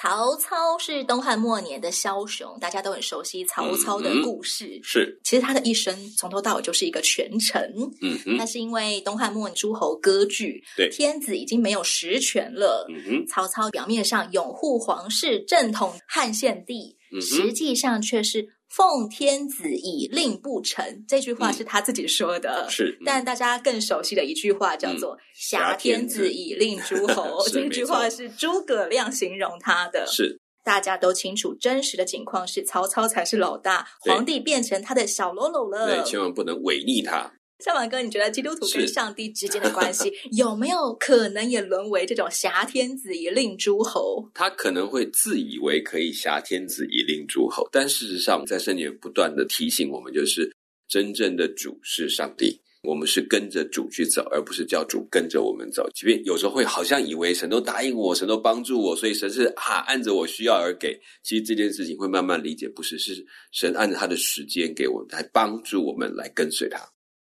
曹操是东汉末年的枭雄，大家都很熟悉曹操的故事。嗯嗯、是，其实他的一生从头到尾就是一个权臣。嗯哼，那是因为东汉末年诸侯割据，对，天子已经没有实权了。嗯哼，曹操表面上拥护皇室，正统汉献帝，嗯、实际上却是。奉天子以令不臣，这句话是他自己说的。嗯、是，但大家更熟悉的一句话叫做“挟、嗯、天子以令诸侯。” 这句话是诸葛亮形容他的。是，大家都清楚，真实的情况是曹操才是老大，皇帝变成他的小喽啰了。对，千万不能违逆他。小马哥，你觉得基督徒跟上帝之间的关系有没有可能也沦为这种挟天子以令诸侯？他可能会自以为可以挟天子以令诸侯，但事实上，在圣经不断的提醒我们，就是真正的主是上帝，我们是跟着主去走，而不是叫主跟着我们走。即便有时候会好像以为神都答应我，神都帮助我，所以神是啊按着我需要而给。其实这件事情会慢慢理解，不是，是神按着他的时间给我们，来帮助我们来跟随他。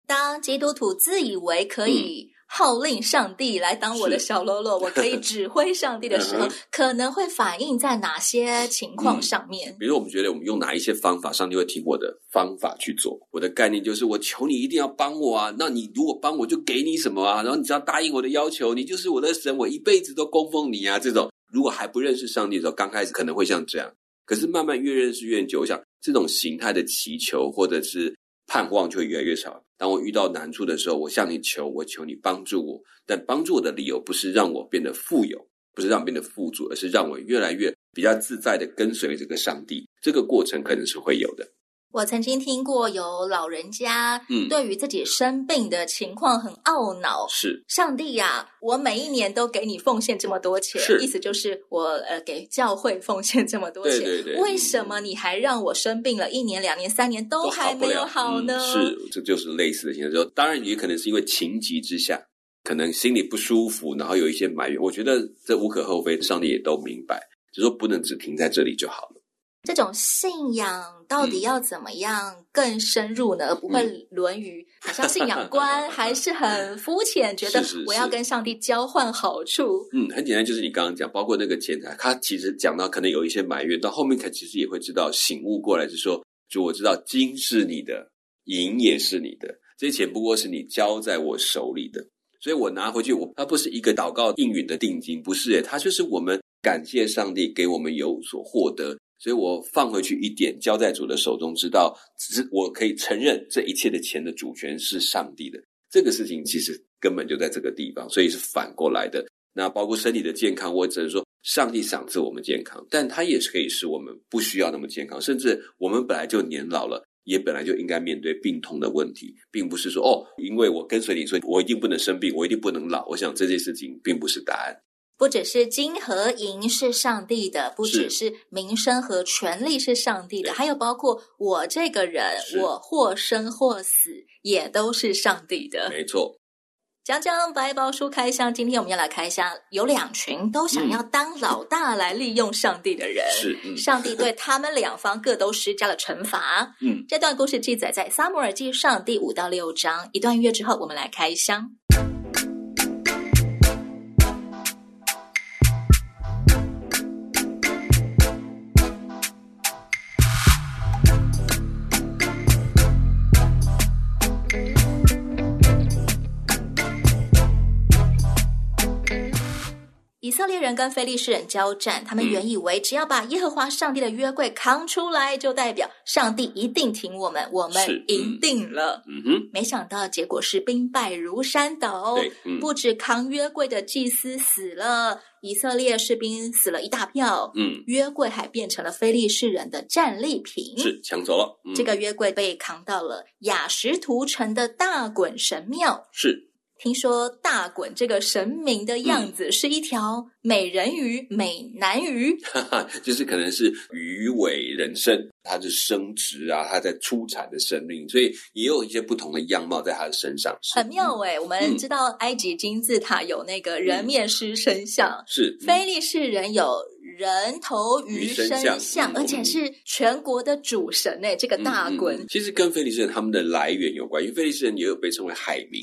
当基督徒自以为可以号令上帝来当我的小喽啰，我可以 指挥上帝的时候，可能会反映在哪些情况上面？嗯，比如我们觉得我们用哪一些方法，上帝会听我的方法去做。我的概念就是，我求你一定要帮我啊！那你如果帮我，就给你什么啊？然后你只要答应我的要求，你就是我的神，我一辈子都供奉你啊！这种如果还不认识上帝的时候，刚开始可能会像这样，可是慢慢越认识越久，想这种形态的祈求或者是盼望就会越来越少。当我遇到难处的时候，我向你求，我求你帮助我。但帮助我的理由不是让我变得富有，不是让我变得富足，而是让我越来越比较自在的跟随这个上帝。这个过程可能是会有的。我曾经听过有老人家，嗯，对于自己生病的情况很懊恼。是上帝呀，我每一年都给你奉献这么多钱，是意思就是我呃给教会奉献这么多钱，对对对，为什么你还让我生病了一年、两年、三年都还没有好呢？好嗯、是，这就是类似的情况。就当然也可能是因为情急之下，可能心里不舒服，然后有一些埋怨。我觉得这无可厚非，上帝也都明白，就说不能只停在这里就好了。这种信仰到底要怎么样更深入呢？嗯、不会沦于好像信仰观还是很肤浅，觉得我要跟上帝交换好处。嗯，很简单，就是你刚刚讲，包括那个钱财，他其实讲到可能有一些埋怨，到后面他其实也会知道醒悟过来，是说，就我知道金是你的，银也是你的，这些钱不过是你交在我手里的，所以我拿回去，我它不是一个祷告应允的定金，不是诶，它就是我们感谢上帝给我们有所获得。所以我放回去一点，交在主的手中，知道只是我可以承认这一切的钱的主权是上帝的。这个事情其实根本就在这个地方，所以是反过来的。那包括身体的健康，我只能说上帝赏赐我们健康，但他也是可以使我们不需要那么健康，甚至我们本来就年老了，也本来就应该面对病痛的问题，并不是说哦，因为我跟随你，所以我一定不能生病，我一定不能老。我想这件事情并不是答案。不只是金和银是上帝的，不只是名声和权力是上帝的，还有包括我这个人，我或生或死也都是上帝的。没错。讲讲白宝书开箱，今天我们要来开箱，有两群都想要当老大来利用上帝的人。是，嗯、上帝对他们两方各都施加了惩罚。嗯，这段故事记载在撒母耳记上第五到六章。一段音乐之后，我们来开箱。以人跟非利士人交战，他们原以为只要把耶和华上帝的约柜扛出来，就代表上帝一定挺我们，我们赢定了。嗯哼，没想到结果是兵败如山倒。嗯，不止扛约柜的祭司死了，以色列士兵死了一大票。嗯，约柜还变成了非利士人的战利品，是抢走了。嗯，这个约柜被扛到了雅什图城的大衮神庙。是。听说大衮这个神明的样子是一条美人鱼、嗯、美男鱼，哈哈，就是可能是鱼尾人身，它是生殖啊，它在出产的生命，所以也有一些不同的样貌在它的身上，很妙诶、欸、我们知道埃及金字塔有那个人面狮身像，嗯、是菲利士人有人头鱼身像，身像嗯、而且是全国的主神诶、欸、这个大衮、嗯嗯、其实跟菲利士人他们的来源有关，因为菲利士人也有被称为海民。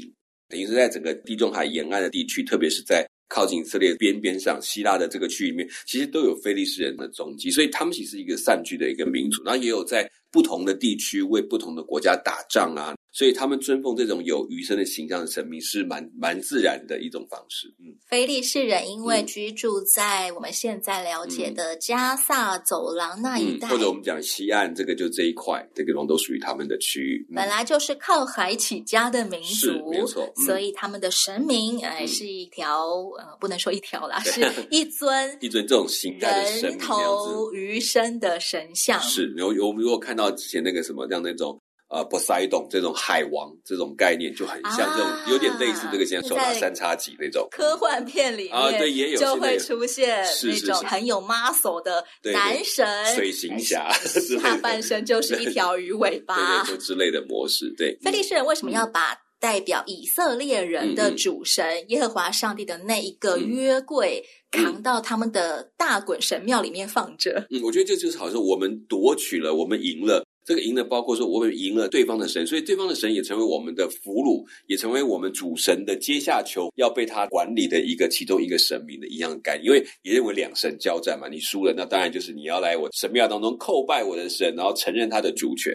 等于是在整个地中海沿岸的地区，特别是在靠近以色列边边上，希腊的这个区域里面，其实都有非利斯人的踪迹，所以他们其实是一个散居的一个民族，然后也有在不同的地区为不同的国家打仗啊。所以他们尊奉这种有鱼身的形象的神明是蛮蛮自然的一种方式。嗯，腓力士人因为居住在我们现在了解的加萨走廊那一带，嗯、或者我们讲西岸，这个就这一块，这个龙都属于他们的区域。嗯、本来就是靠海起家的民族，没错。嗯、所以他们的神明，哎、呃，是一条呃，不能说一条啦，是一尊一尊这种形态的神人头鱼身的神像。是，有有我们如果看到之前那个什么，像那种。呃，波塞冬这种海王这种概念就很像这种，啊、有点类似这个现在手拿三叉戟那种科幻片里面啊，对，也有就会出现那种很有 muscle 的男神水行侠，下半身就是一条鱼尾巴，对对对之类的模式。对，菲利士人为什么要把代表以色列人的主神、嗯、耶和华上帝的那一个约柜扛到他们的大衮神庙里面放着？嗯，我觉得这就是好像我们夺取了，我们赢了。这个赢了，包括说我们赢了对方的神，所以对方的神也成为我们的俘虏，也成为我们主神的阶下囚，要被他管理的一个其中一个神明的一样的概念。因为也认为两神交战嘛，你输了，那当然就是你要来我神庙当中叩拜我的神，然后承认他的主权。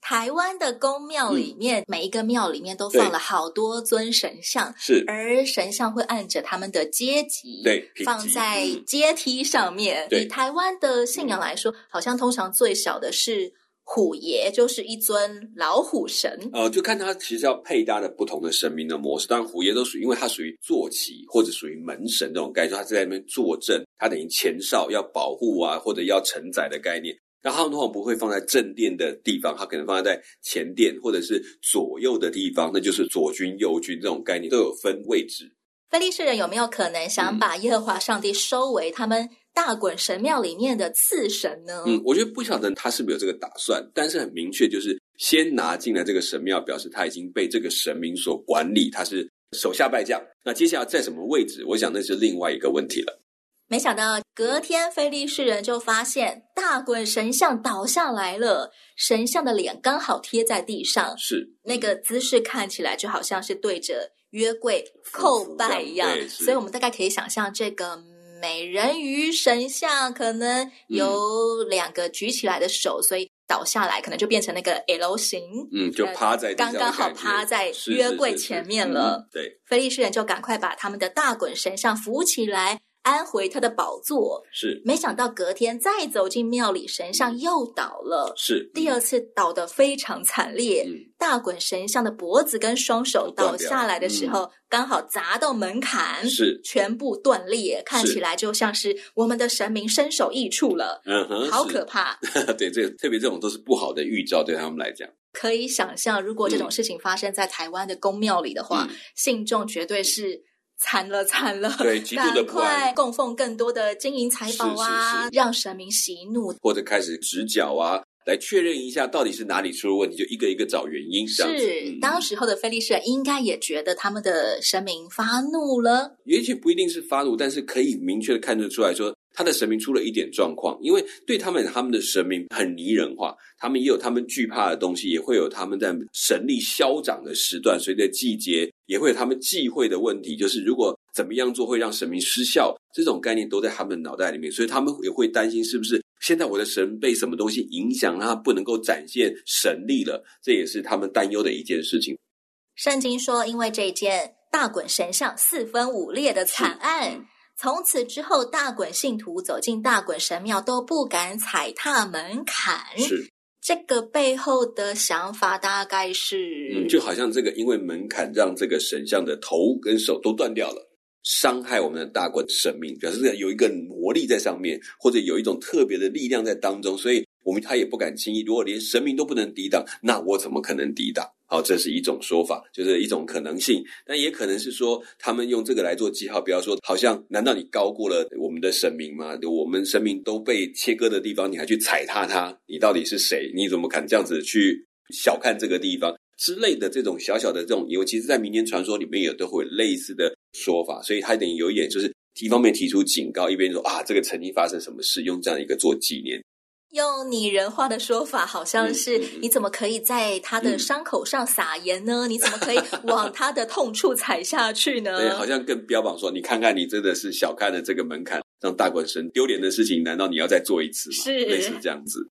台湾的宫庙里面，嗯、每一个庙里面都放了好多尊神像，是，而神像会按着他们的阶级，对，放在阶梯上面。嗯、以台湾的信仰来说，嗯、好像通常最小的是。虎爷就是一尊老虎神，呃，就看他其实要配搭的不同的神明的模式。当然，虎爷都属于，因为他属于坐骑或者属于门神这种概念，就他在那边坐镇，他等于前哨要保护啊，或者要承载的概念。那他们通常不会放在正殿的地方，他可能放在前殿或者是左右的地方，那就是左军右军这种概念都有分位置。非利士人有没有可能想把耶和华上帝收为他们？大衮神庙里面的次神呢？嗯，我觉得不晓得他是不是有这个打算，但是很明确，就是先拿进来这个神庙，表示他已经被这个神明所管理，他是手下败将。那接下来在什么位置？我想那是另外一个问题了。没想到隔天，菲利士人就发现大衮神像倒下来了，神像的脸刚好贴在地上，是那个姿势看起来就好像是对着约柜叩拜一样，所以我们大概可以想象这个。美人鱼神像可能有两个举起来的手，嗯、所以倒下来可能就变成那个 L 型，嗯，就趴在刚刚好趴在约柜前面了。是是是是对，菲利士人就赶快把他们的大滚神像扶起来。安回他的宝座，是没想到隔天再走进庙里，神像又倒了，是第二次倒得非常惨烈。嗯、大滚神像的脖子跟双手倒下来的时候，嗯、刚好砸到门槛，是全部断裂，看起来就像是我们的神明身首异处了。嗯哼，好可怕。对，这特别这种都是不好的预兆，对他们来讲。可以想象，如果这种事情发生在台湾的宫庙里的话，嗯、信众绝对是。惨了惨了！对，赶快供奉更多的金银财宝啊，是是是让神明息怒，或者开始直角啊，来确认一下到底是哪里出了问题，就一个一个找原因。是，嗯、当时候的菲利士人应该也觉得他们的神明发怒了，也许不一定是发怒，但是可以明确的看得出来说。他的神明出了一点状况，因为对他们，他们的神明很拟人化，他们也有他们惧怕的东西，也会有他们在神力消长的时段，随着季节也会有他们忌讳的问题，就是如果怎么样做会让神明失效，这种概念都在他们脑袋里面，所以他们也会担心是不是现在我的神被什么东西影响，让他不能够展现神力了，这也是他们担忧的一件事情。圣经说，因为这件大衮神像四分五裂的惨案。从此之后，大滚信徒走进大滚神庙都不敢踩踏门槛。是这个背后的想法，大概是嗯，就好像这个因为门槛让这个神像的头跟手都断掉了，伤害我们的大衮神明，表示有一个魔力在上面，或者有一种特别的力量在当中，所以我们他也不敢轻易。如果连神明都不能抵挡，那我怎么可能抵挡？好，这是一种说法，就是一种可能性。但也可能是说，他们用这个来做记号，比方说，好像难道你高过了我们的神明吗？我们神明都被切割的地方，你还去踩踏它？你到底是谁？你怎么敢这样子去小看这个地方之类的这种小小的这种，尤其是在民间传说里面，也都会有类似的说法。所以他等于有一点就是。一方面提出警告，一边说啊，这个曾经发生什么事，用这样一个做纪念。用拟人化的说法，好像是、嗯、你怎么可以在他的伤口上撒盐呢？嗯、你怎么可以往他的痛处踩下去呢？对，好像更标榜说，你看看你真的是小看了这个门槛，让大官生丢脸的事情，难道你要再做一次吗？是类似这样子。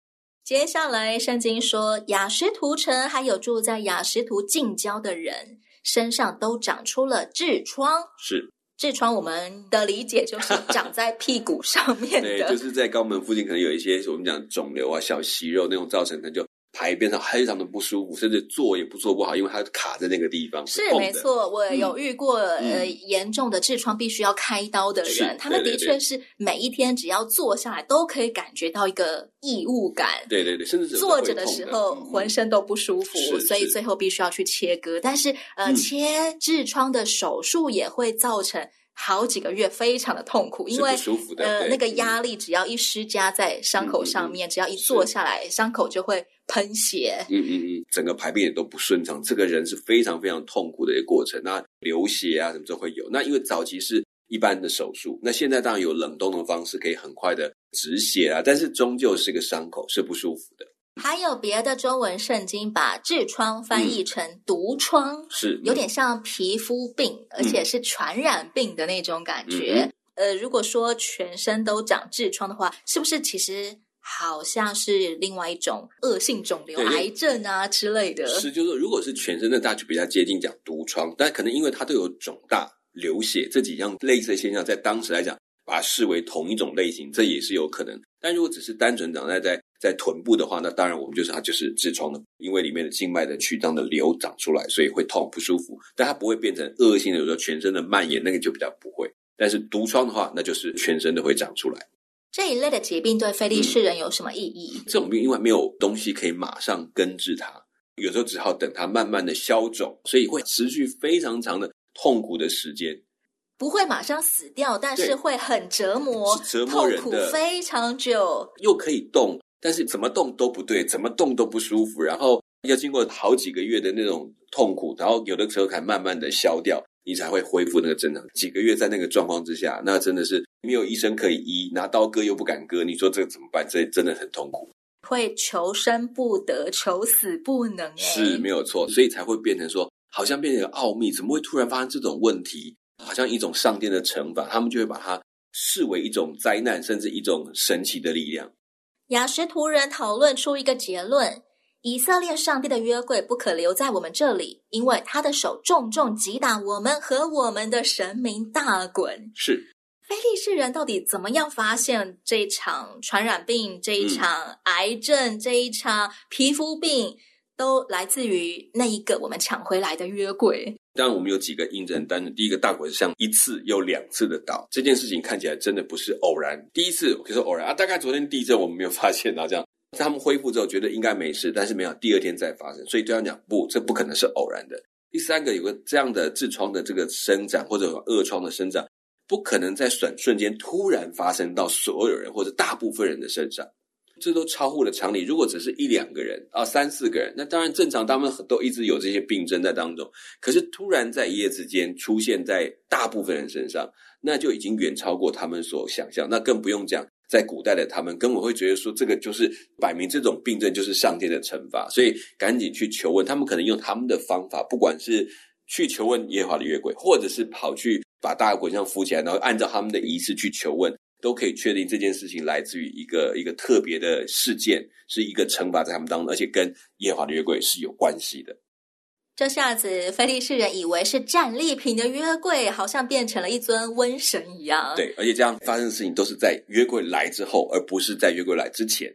接下来，圣经说，雅什图城还有住在雅什图近郊的人身上都长出了痔疮。是。痔疮，我们的理解就是 长在屁股上面的，对，就是在肛门附近，可能有一些我们讲肿瘤啊、小息肉那种造成，的就。排便上非常的不舒服，甚至坐也不坐不好，因为它卡在那个地方。是没错，我有遇过、嗯、呃严重的痔疮必须要开刀的人，他们的确是每一天只要坐下来都可以感觉到一个异物感。对对对，甚至坐着的时候浑身都不舒服，嗯、所以最后必须要去切割。但是呃，嗯、切痔疮的手术也会造成。好几个月非常的痛苦，因为呃那个压力只要一施加在伤口上面，只要一坐下来，伤口就会喷血。嗯嗯嗯，整个排便也都不顺畅，这个人是非常非常痛苦的一个过程。那流血啊什么都会有。那因为早期是一般的手术，那现在当然有冷冻的方式，可以很快的止血啊，但是终究是个伤口，是不舒服的。还有别的中文圣经把痔疮翻译成毒疮，嗯、是有点像皮肤病，嗯、而且是传染病的那种感觉。嗯、呃，如果说全身都长痔疮的话，是不是其实好像是另外一种恶性肿瘤、癌症啊之类的？是，就是如果是全身的，大家就比较接近讲毒疮，但可能因为它都有肿大、流血这几样类似的现象，在当时来讲，把它视为同一种类型，这也是有可能。但如果只是单纯长在在在臀部的话，那当然我们就是它就是痔疮的，因为里面的静脉的曲张的瘤长出来，所以会痛不舒服。但它不会变成恶性的，有时候全身的蔓延，那个就比较不会。但是毒疮的话，那就是全身都会长出来。这一类的疾病对非利士人有什么意义？嗯，这种病因为没有东西可以马上根治它，有时候只好等它慢慢的消肿，所以会持续非常长的痛苦的时间。不会马上死掉，但是会很折磨，折磨人的，痛苦非常久。又可以动，但是怎么动都不对，怎么动都不舒服，然后要经过好几个月的那种痛苦，然后有的时候才慢慢的消掉，你才会恢复那个正常。几个月在那个状况之下，那真的是没有医生可以医，拿刀割又不敢割，你说这个怎么办？这真的很痛苦，会求生不得，求死不能。是没有错，所以才会变成说，好像变成一个奥秘，怎么会突然发生这种问题？好像一种上天的惩罚，他们就会把它视为一种灾难，甚至一种神奇的力量。雅什图人讨论出一个结论：以色列上帝的约柜不可留在我们这里，因为他的手重重击打我们和我们的神明大滚。是，非利士人到底怎么样发现这一场传染病、这一场癌症、嗯、这一场皮肤病？都来自于那一个我们抢回来的约柜。当然，我们有几个印证，但是第一个大鬼像一次又两次的倒，这件事情看起来真的不是偶然。第一次可以说偶然啊，大概昨天地震我们没有发现啊，这样他们恢复之后觉得应该没事，但是没有第二天再发生，所以对他讲不，这不可能是偶然的。第三个有个这样的痔疮的这个生长或者恶疮的生长，不可能在瞬瞬间突然发生到所有人或者大部分人的身上。这都超乎了常理。如果只是一两个人啊，三四个人，那当然正常，他们都一直有这些病症在当中。可是突然在一夜之间出现在大部分人身上，那就已经远超过他们所想象。那更不用讲，在古代的他们根本会觉得说，这个就是摆明这种病症就是上天的惩罚，所以赶紧去求问。他们可能用他们的方法，不管是去求问耶和华的约柜，或者是跑去把大鬼像扶起来，然后按照他们的仪式去求问。都可以确定这件事情来自于一个一个特别的事件，是一个惩罚在他们当中，而且跟耶和华的约柜是有关系的。这下子，菲利士人以为是战利品的约柜，好像变成了一尊瘟神一样。对，而且这样发生的事情都是在约柜来之后，而不是在约柜来之前。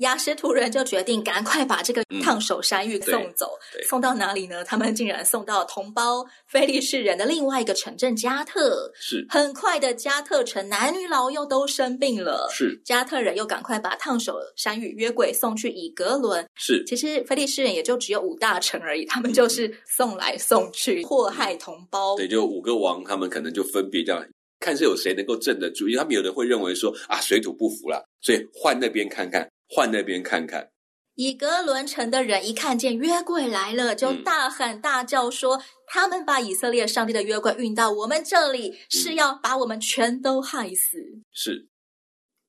亚实突人就决定赶快把这个烫手山芋送走，嗯、送到哪里呢？他们竟然送到同胞菲利士人的另外一个城镇加特。是，很快的，加特城男女老幼都生病了。是，加特人又赶快把烫手山芋约鬼送去以格伦。是，其实菲利士人也就只有五大城而已，他们就是送来送去，祸害同胞。对，就五个王，他们可能就分别这样看是有谁能够镇得住，因为他们有的会认为说啊，水土不服了，所以换那边看看。换那边看看，以格伦城的人一看见约柜来了，就大喊大叫说：“嗯、他们把以色列上帝的约柜运到我们这里，是要把我们全都害死。”是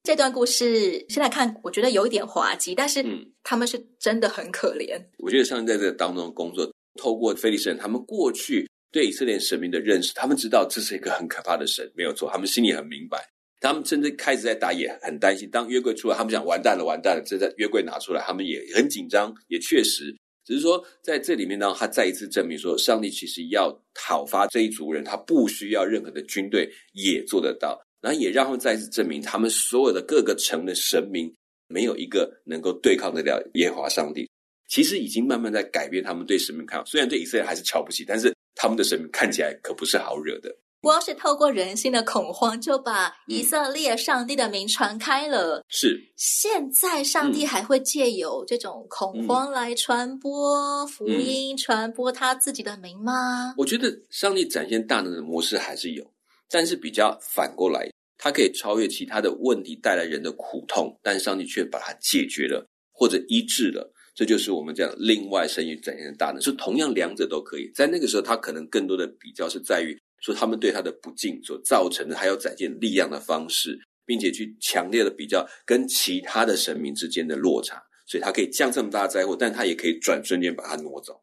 这段故事，现在看我觉得有一点滑稽，但是他们是真的很可怜。我觉得上帝在这个当中工作，透过非利士人，他们过去对以色列神明的认识，他们知道这是一个很可怕的神，没有错，他们心里很明白。他们甚至开始在打，也很担心。当约柜出来，他们想完蛋了，完蛋了。这在约柜拿出来，他们也很紧张，也确实。只是说，在这里面呢，他再一次证明说，上帝其实要讨伐这一族人，他不需要任何的军队也做得到。然后也让他们再一次证明，他们所有的各个城的神明，没有一个能够对抗得了耶和华上帝。其实已经慢慢在改变他们对神明看法。虽然对以色列还是瞧不起，但是他们的神明看起来可不是好惹的。光是透过人心的恐慌，就把以色列上帝的名传开了。嗯、是，现在上帝还会借由这种恐慌来传播福音，嗯、传播他自己的名吗？我觉得上帝展现大能的模式还是有，但是比较反过来，他可以超越其他的问题带来人的苦痛，但上帝却把它解决了或者医治了。这就是我们讲另外生育展现的大能，是同样两者都可以。在那个时候，他可能更多的比较是在于。说他们对他的不敬所造成的，还有展现力量的方式，并且去强烈的比较跟其他的神明之间的落差，所以他可以降这么大灾祸，但他也可以转瞬间把它挪走。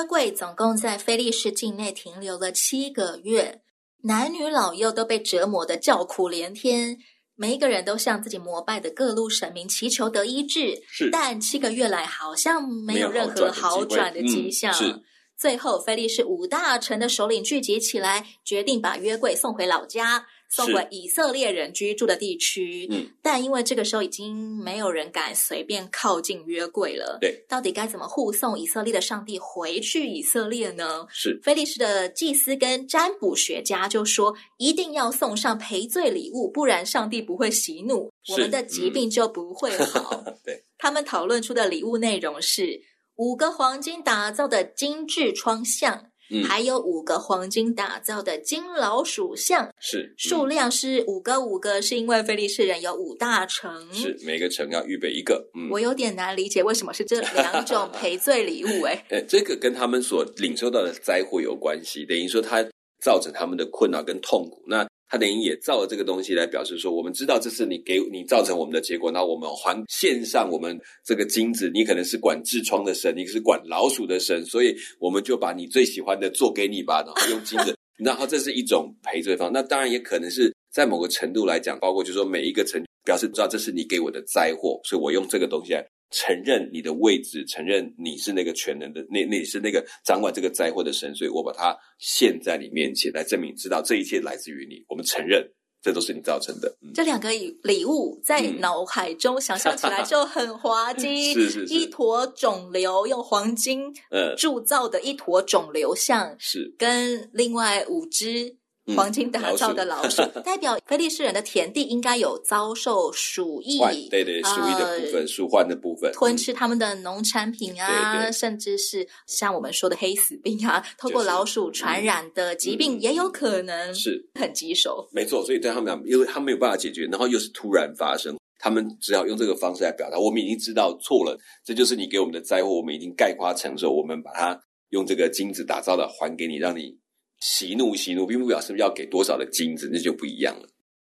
约柜总共在菲利士境内停留了七个月，男女老幼都被折磨得叫苦连天，每一个人都向自己膜拜的各路神明祈求得医治。是，但七个月来好像没有任何好转的迹象。是，最后菲利士五大臣的首领聚集起来，决定把约柜送回老家。送回以色列人居住的地区，嗯，但因为这个时候已经没有人敢随便靠近约柜了，对，到底该怎么护送以色列的上帝回去以色列呢？是，菲利士的祭司跟占卜学家就说，一定要送上赔罪礼物，不然上帝不会息怒，我们的疾病就不会好。嗯、对，他们讨论出的礼物内容是五个黄金打造的精致窗像。嗯、还有五个黄金打造的金老鼠像，是数量是五个五个，是因为菲利士人有五大城，是每个城要预备一个。嗯，我有点难理解为什么是这两种赔罪礼物诶。诶，这个跟他们所领受到的灾祸有关系，等于说它造成他们的困扰跟痛苦。那。他等于也造了这个东西来表示说，我们知道这是你给你造成我们的结果，那我们还献上我们这个金子。你可能是管痔疮的神，你是管老鼠的神，所以我们就把你最喜欢的做给你吧，然后用金子，然后这是一种赔罪方。那当然也可能是在某个程度来讲，包括就是说每一个城表示知道这是你给我的灾祸，所以我用这个东西来。承认你的位置，承认你是那个全能的，那那是那个掌管这个灾祸的神，所以我把它献在你面前来证明，知道这一切来自于你。我们承认这都是你造成的。嗯、这两个礼物在脑海中想象起来就很滑稽，是是是，一坨肿瘤用黄金呃铸造的一坨肿瘤像，是跟另外五只。黄金打造的老 鼠，代表菲利士人的田地应该有遭受鼠疫，对对，鼠疫的部分，鼠患的部分，吞吃他们的农产品啊，甚至是像我们说的黑死病啊，透过老鼠传染的疾病也有可能，是很棘手。没错，所以对他们讲，因为他们没有办法解决，然后又是突然发生，他们只好用这个方式来表达：我们已经知道错了，这就是你给我们的灾祸，我们已经概括承受，我们把它用这个金子打造的还给你，让你。息怒，喜怒，并不表示要给多少的金子，那就不一样了。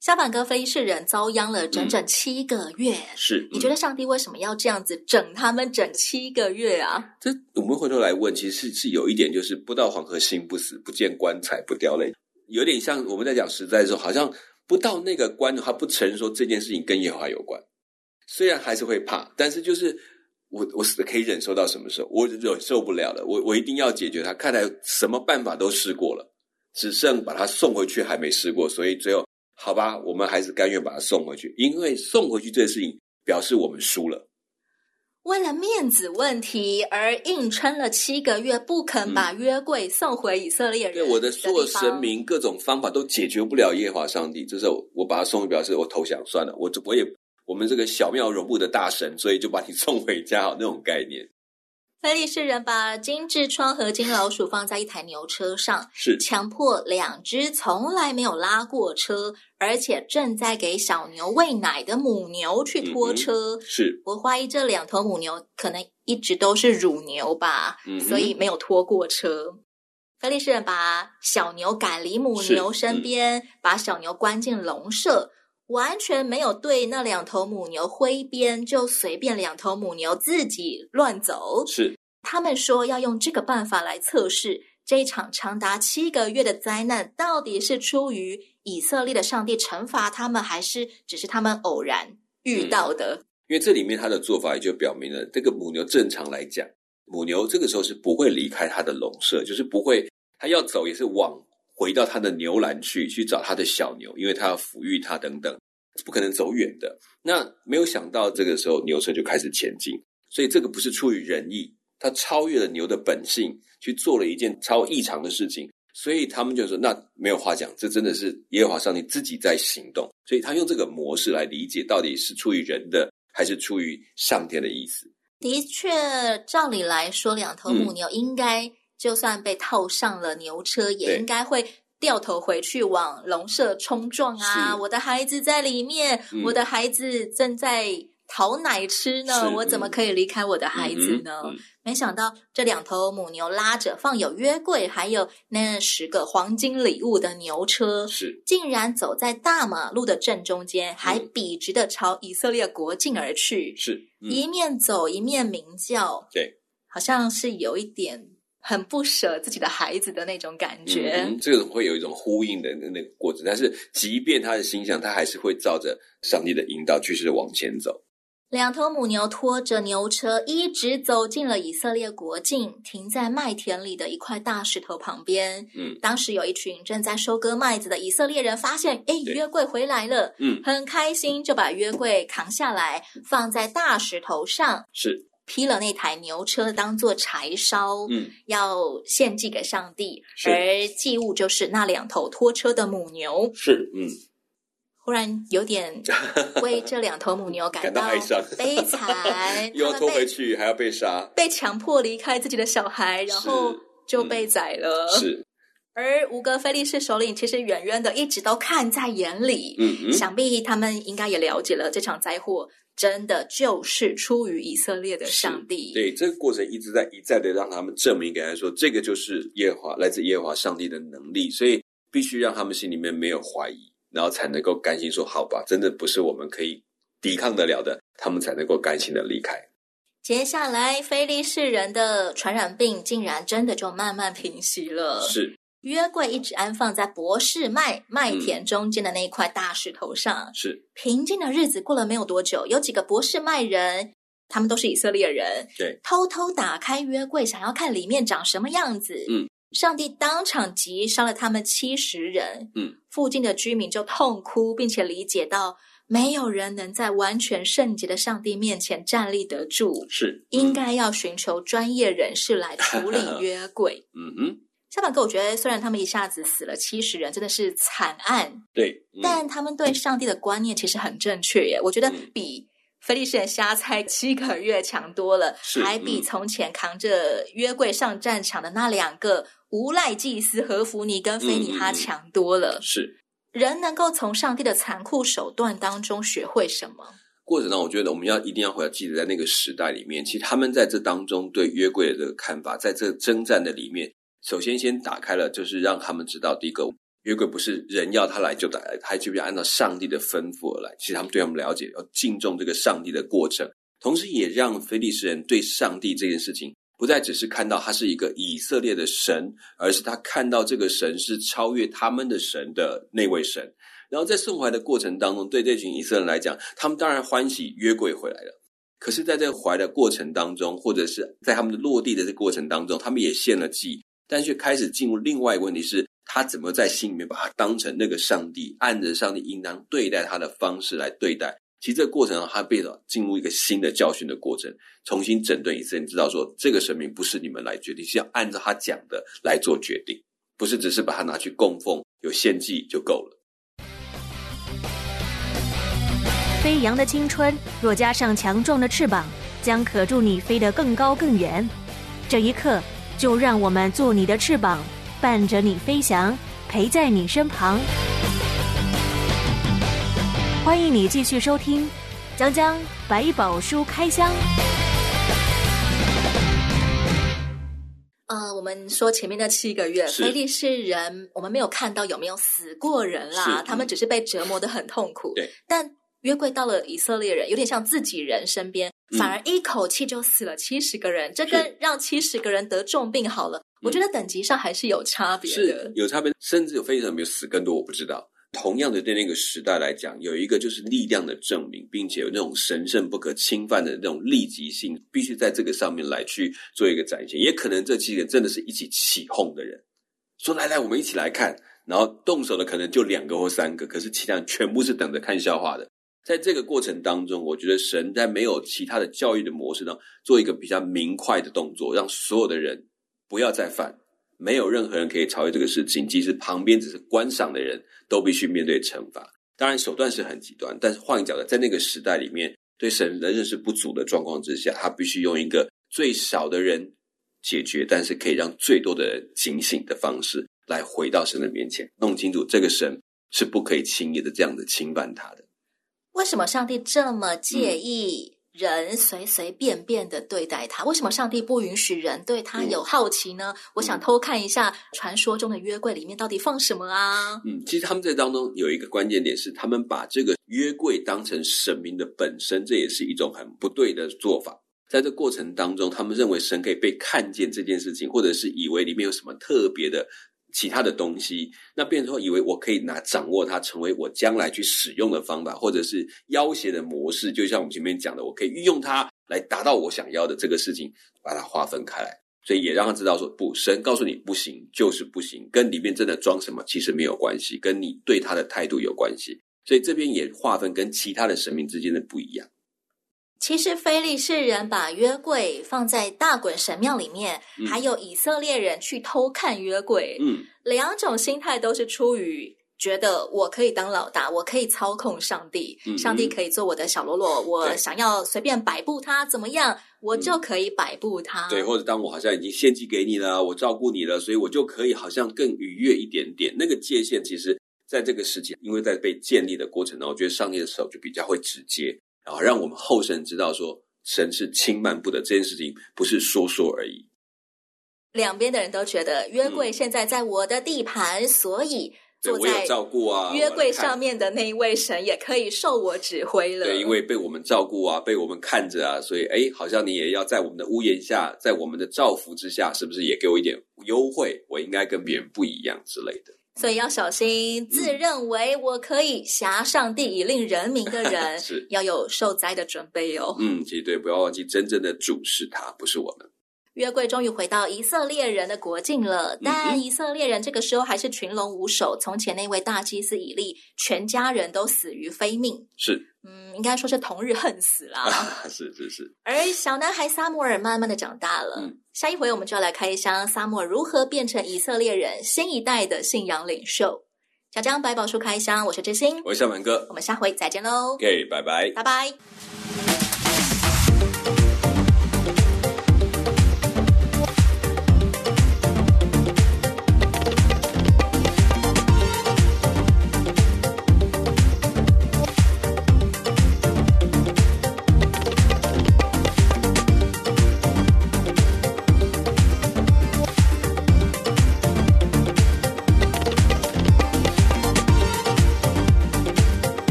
小板哥，非利士人遭殃了整整七个月，嗯、是？你觉得上帝为什么要这样子整他们整七个月啊？这我们回头来问，其实是是有一点，就是不到黄河心不死，不见棺材不掉泪，有点像我们在讲实在的时候，好像不到那个关头，他不承认说这件事情跟耶和华有关。虽然还是会怕，但是就是我我是可以忍受到什么时候？我忍受不了了，我我一定要解决它。看来什么办法都试过了，只剩把他送回去还没试过。所以最后，好吧，我们还是甘愿把他送回去，因为送回去这件事情表示我们输了。为了面子问题而硬撑了七个月，不肯把约柜送回以色列人。对，我的所有神明各种方法都解决不了耶和华上帝。这时候我把他送回，表示我投降算了，我我也。我们这个小庙容不得大神，所以就把你送回家，好那种概念。菲利士人把金痔疮和金老鼠放在一台牛车上，是强迫两只从来没有拉过车，而且正在给小牛喂奶的母牛去拖车。嗯、是我怀疑这两头母牛可能一直都是乳牛吧，嗯、所以没有拖过车。菲利士人把小牛赶离母牛身边，嗯、把小牛关进笼舍。完全没有对那两头母牛挥鞭，就随便两头母牛自己乱走。是，他们说要用这个办法来测试这一场长达七个月的灾难，到底是出于以色列的上帝惩罚他们，还是只是他们偶然遇到的？嗯，因为这里面他的做法也就表明了，这个母牛正常来讲，母牛这个时候是不会离开它的笼舍，就是不会，它要走也是往。回到他的牛栏去，去找他的小牛，因为他要抚育它等等，不可能走远的。那没有想到这个时候牛车就开始前进，所以这个不是出于仁义，他超越了牛的本性，去做了一件超异常的事情。所以他们就说：“那没有话讲，这真的是耶和华上帝自己在行动。”所以他用这个模式来理解，到底是出于人的，还是出于上天的意思。的确，照理来说，两头母牛应该、嗯。就算被套上了牛车，也应该会掉头回去往笼舍冲撞啊！我的孩子在里面，嗯、我的孩子正在讨奶吃呢，嗯、我怎么可以离开我的孩子呢？嗯嗯、没想到这两头母牛拉着放有约柜，还有那十个黄金礼物的牛车，是竟然走在大马路的正中间，还笔直的朝以色列国境而去，是、嗯、一面走一面鸣叫，对，好像是有一点。很不舍自己的孩子的那种感觉，嗯，这个会有一种呼应的那个过程。但是，即便他的心想，他还是会照着上帝的引导，继续往前走。两头母牛拖着牛车，一直走进了以色列国境，停在麦田里的一块大石头旁边。嗯，当时有一群正在收割麦子的以色列人发现，哎，约柜回来了，嗯，很开心，就把约柜扛下来，放在大石头上。是。劈了那台牛车当做柴烧，嗯，要献祭给上帝，而祭物就是那两头拖车的母牛，是，嗯，忽然有点 为这两头母牛感到悲惨，又要拖回去，还要被杀，被强迫离开自己的小孩，然后就被宰了，是。是而五个菲利士首领其实远远的一直都看在眼里，嗯嗯，想必他们应该也了解了这场灾祸。真的就是出于以色列的上帝。对，这个过程一直在一再的让他们证明给他说，这个就是耶和华来自耶和华上帝的能力，所以必须让他们心里面没有怀疑，然后才能够甘心说好吧，真的不是我们可以抵抗得了的，他们才能够甘心的离开。接下来，非利士人的传染病竟然真的就慢慢平息了。是。约柜一直安放在博士麦麦田中间的那一块大石头上。是平静的日子过了没有多久，有几个博士麦人，他们都是以色列人，对，偷偷打开约柜，想要看里面长什么样子。嗯，上帝当场击杀了他们七十人。嗯，附近的居民就痛哭，并且理解到没有人能在完全圣洁的上帝面前站立得住，是、嗯、应该要寻求专业人士来处理 约柜。嗯哼。下半哥，我觉得虽然他们一下子死了七十人，真的是惨案。对，嗯、但他们对上帝的观念其实很正确耶。我觉得比菲利士人瞎猜七个月强多了，是还比从前扛着约柜上战场的那两个无赖祭司何弗尼跟菲尼哈强多了。是人能够从上帝的残酷手段当中学会什么？过程中，我觉得我们要一定要回来记得，在那个时代里面，其实他们在这当中对约柜的这个看法，在这征战的里面。首先，先打开了，就是让他们知道，第一个约柜不是人要他来就来，他就要按照上帝的吩咐而来。其实他们对他们了解，要敬重这个上帝的过程，同时也让非利士人对上帝这件事情，不再只是看到他是一个以色列的神，而是他看到这个神是超越他们的神的那位神，然后在送回来的过程当中，对这群以色列人来讲，他们当然欢喜约柜回来了。可是，在这个回来的过程当中，或者是在他们的落地的这过程当中，他们也献了祭，但却开始进入另外一个问题是，他怎么在心里面把他当成那个上帝，按着上帝应当对待他的方式来对待。其实这个过程中，他被进入一个新的教训的过程，重新整顿以色列人，知道说这个神明不是你们来决定，是要按照他讲的来做决定，不是只是把它拿去供奉，有献祭就够了。飞扬的青春，若加上强壮的翅膀，将可助你飞得更高更远。这一刻，就让我们做你的翅膀，伴着你飞翔，陪在你身旁。欢迎你继续收听《江江百宝书开箱》。呃，我们说前面的七个月，非利士人，我们没有看到有没有死过人啦，他们只是被折磨的很痛苦。对，但。约柜到了以色列人，有点像自己人身边，反而一口气就死了七十个人。嗯、这跟让七十个人得重病好了，我觉得等级上还是有差别的，是有差别，甚至有非常没有死更多，我不知道。同样的，对那个时代来讲，有一个就是力量的证明，并且有那种神圣不可侵犯的那种立即性，必须在这个上面来去做一个展现。也可能这七个人真的是一起起哄的人，说来来，我们一起来看，然后动手的可能就两个或三个，可是其他人全部是等着看笑话的。在这个过程当中，我觉得神在没有其他的教育的模式上，做一个比较明快的动作，让所有的人不要再犯，没有任何人可以超越这个事情。即使旁边只是观赏的人都必须面对惩罚。当然手段是很极端，但是换一个角度，在那个时代里面，对神的认识不足的状况之下，他必须用一个最少的人解决，但是可以让最多的人警醒的方式，来回到神的面前，弄清楚这个神是不可以轻易的这样子侵犯他的。为什么上帝这么介意人随随便便的对待他？为什么上帝不允许人对他有好奇呢？嗯、我想偷看一下传说中的约柜里面到底放什么啊？嗯，其实他们在当中有一个关键点是，他们把这个约柜当成神明的本身，这也是一种很不对的做法。在这过程当中，他们认为神可以被看见这件事情，或者是以为里面有什么特别的。其他的东西，那变成后以为我可以拿掌握它，成为我将来去使用的方法，或者是要挟的模式。就像我们前面讲的，我可以运用它来达到我想要的这个事情，把它划分开来。所以也让他知道说，不，神告诉你不行就是不行，跟里面真的装什么其实没有关系，跟你对他的态度有关系。所以这边也划分跟其他的神明之间的不一样。其实非利士人把约柜放在大衮神庙里面，嗯、还有以色列人去偷看约柜，嗯，两种心态都是出于觉得我可以当老大，我可以操控上帝，嗯、上帝可以做我的小喽啰，我想要随便摆布他怎么样，我就可以摆布他。对，或者当我好像已经献祭给你了，我照顾你了，所以我就可以好像更愉悦一点点。那个界限，其实在这个时期，因为在被建立的过程中，我觉得上帝的手就比较会直接。啊，让我们后生知道说，神是轻慢不得这件事情，不是说说而已。两边的人都觉得约柜现在在我的地盘，嗯、所以坐在照顾啊约柜上面的那一位神也可以受我指挥了。对，因为被我们照顾啊，被我们看着啊，所以哎，好像你也要在我们的屋檐下，在我们的照拂之下，是不是也给我一点优惠？我应该跟别人不一样之类的。所以要小心，自认为我可以挟上帝以令人民的人，是要有受灾的准备哦。嗯，其实对，不要忘记，真正的主是他，不是我们。约柜终于回到以色列人的国境了，但以色列人这个时候还是群龙无首。从前那位大祭司以利，全家人都死于非命。是，嗯，应该说是同日恨死了。是是是。而小男孩撒母耳慢慢的长大了。嗯，下一回我们就要来开箱撒母耳如何变成以色列人新一代的信仰领袖。小江百宝书开箱，我是知心，我是小满哥，我们下回再见喽。OK，拜拜，拜拜。